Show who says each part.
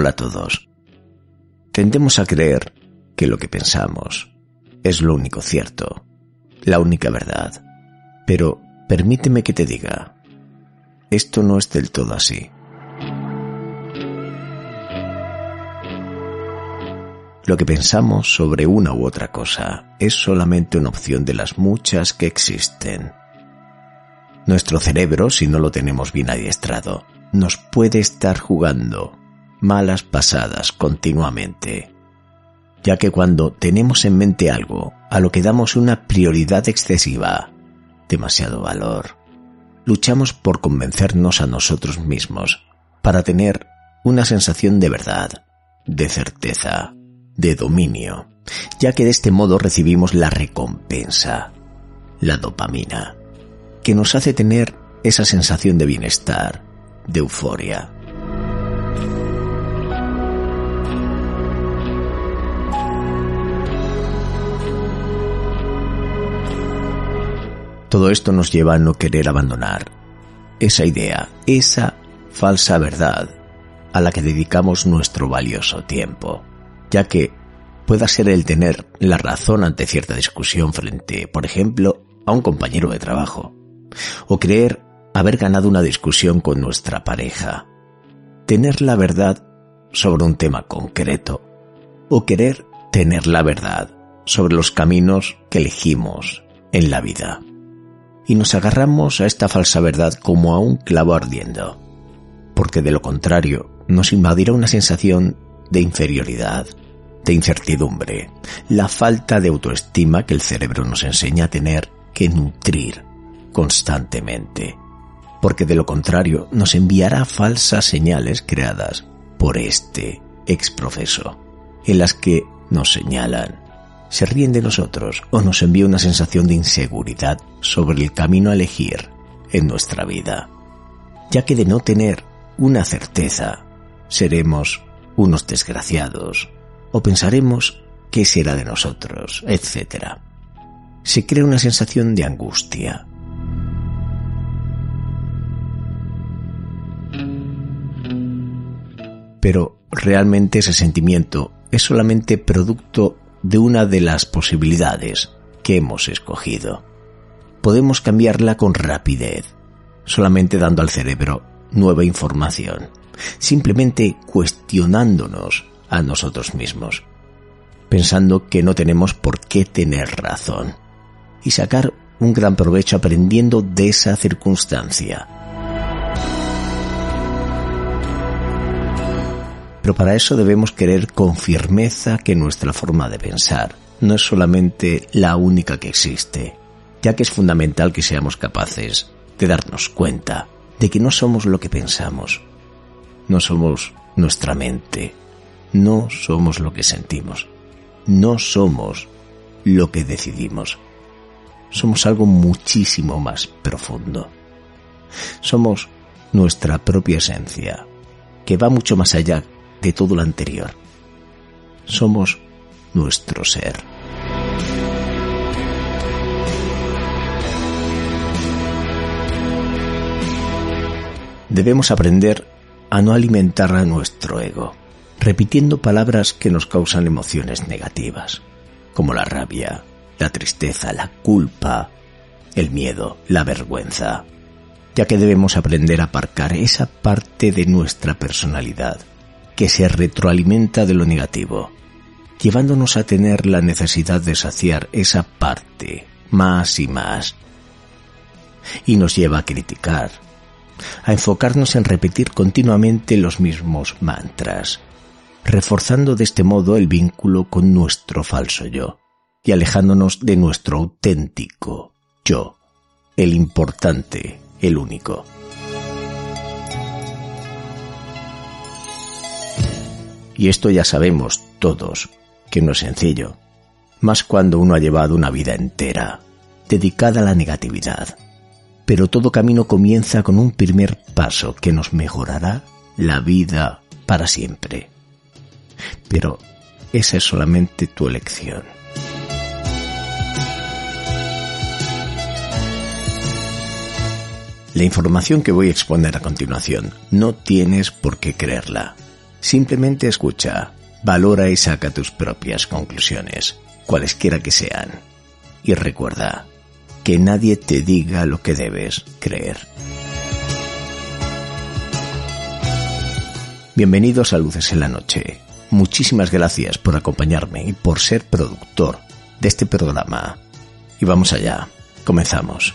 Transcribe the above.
Speaker 1: Hola a todos. Tendemos a creer que lo que pensamos es lo único cierto, la única verdad. Pero permíteme que te diga, esto no es del todo así. Lo que pensamos sobre una u otra cosa es solamente una opción de las muchas que existen. Nuestro cerebro, si no lo tenemos bien adiestrado, nos puede estar jugando malas pasadas continuamente, ya que cuando tenemos en mente algo a lo que damos una prioridad excesiva, demasiado valor, luchamos por convencernos a nosotros mismos para tener una sensación de verdad, de certeza, de dominio, ya que de este modo recibimos la recompensa, la dopamina, que nos hace tener esa sensación de bienestar, de euforia. Todo esto nos lleva a no querer abandonar esa idea, esa falsa verdad a la que dedicamos nuestro valioso tiempo, ya que pueda ser el tener la razón ante cierta discusión frente, por ejemplo, a un compañero de trabajo, o creer haber ganado una discusión con nuestra pareja, tener la verdad sobre un tema concreto, o querer tener la verdad sobre los caminos que elegimos en la vida y nos agarramos a esta falsa verdad como a un clavo ardiendo, porque de lo contrario nos invadirá una sensación de inferioridad, de incertidumbre, la falta de autoestima que el cerebro nos enseña a tener que nutrir constantemente, porque de lo contrario nos enviará falsas señales creadas por este exprofeso, en las que nos señalan se ríen de nosotros o nos envía una sensación de inseguridad sobre el camino a elegir en nuestra vida, ya que de no tener una certeza, seremos unos desgraciados o pensaremos qué será de nosotros, etc. Se crea una sensación de angustia. Pero realmente ese sentimiento es solamente producto de una de las posibilidades que hemos escogido. Podemos cambiarla con rapidez, solamente dando al cerebro nueva información, simplemente cuestionándonos a nosotros mismos, pensando que no tenemos por qué tener razón, y sacar un gran provecho aprendiendo de esa circunstancia. Pero para eso debemos querer con firmeza que nuestra forma de pensar no es solamente la única que existe, ya que es fundamental que seamos capaces de darnos cuenta de que no somos lo que pensamos, no somos nuestra mente, no somos lo que sentimos, no somos lo que decidimos. Somos algo muchísimo más profundo. Somos nuestra propia esencia, que va mucho más allá de todo lo anterior. Somos nuestro ser. Debemos aprender a no alimentar a nuestro ego, repitiendo palabras que nos causan emociones negativas, como la rabia, la tristeza, la culpa, el miedo, la vergüenza, ya que debemos aprender a aparcar esa parte de nuestra personalidad que se retroalimenta de lo negativo, llevándonos a tener la necesidad de saciar esa parte más y más. Y nos lleva a criticar, a enfocarnos en repetir continuamente los mismos mantras, reforzando de este modo el vínculo con nuestro falso yo y alejándonos de nuestro auténtico yo, el importante, el único. Y esto ya sabemos todos, que no es sencillo, más cuando uno ha llevado una vida entera, dedicada a la negatividad. Pero todo camino comienza con un primer paso que nos mejorará la vida para siempre. Pero esa es solamente tu elección. La información que voy a exponer a continuación no tienes por qué creerla. Simplemente escucha, valora y saca tus propias conclusiones, cualesquiera que sean. Y recuerda, que nadie te diga lo que debes creer. Bienvenidos a Luces en la Noche. Muchísimas gracias por acompañarme y por ser productor de este programa. Y vamos allá. Comenzamos.